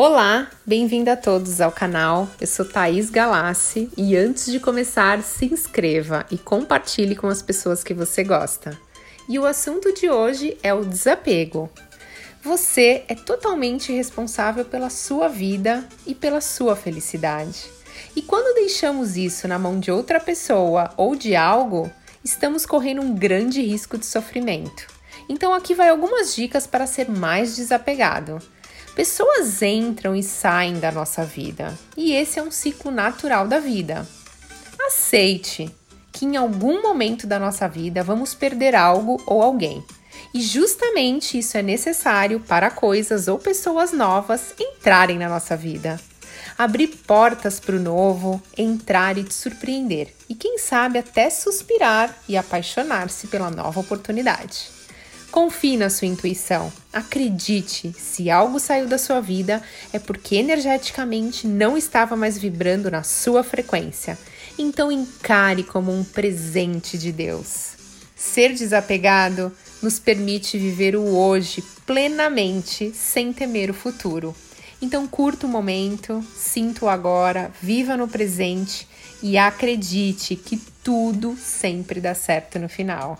Olá, bem-vindo a todos ao canal. Eu sou Thaís Galassi e antes de começar, se inscreva e compartilhe com as pessoas que você gosta. E o assunto de hoje é o desapego. Você é totalmente responsável pela sua vida e pela sua felicidade. E quando deixamos isso na mão de outra pessoa ou de algo, estamos correndo um grande risco de sofrimento. Então aqui vai algumas dicas para ser mais desapegado. Pessoas entram e saem da nossa vida, e esse é um ciclo natural da vida. Aceite que em algum momento da nossa vida vamos perder algo ou alguém. E justamente isso é necessário para coisas ou pessoas novas entrarem na nossa vida. Abrir portas para o novo, entrar e te surpreender. E quem sabe até suspirar e apaixonar-se pela nova oportunidade. Confie na sua intuição. Acredite, se algo saiu da sua vida é porque energeticamente não estava mais vibrando na sua frequência. Então encare como um presente de Deus. Ser desapegado nos permite viver o hoje plenamente, sem temer o futuro. Então curta o momento, sinta o agora, viva no presente e acredite que tudo sempre dá certo no final.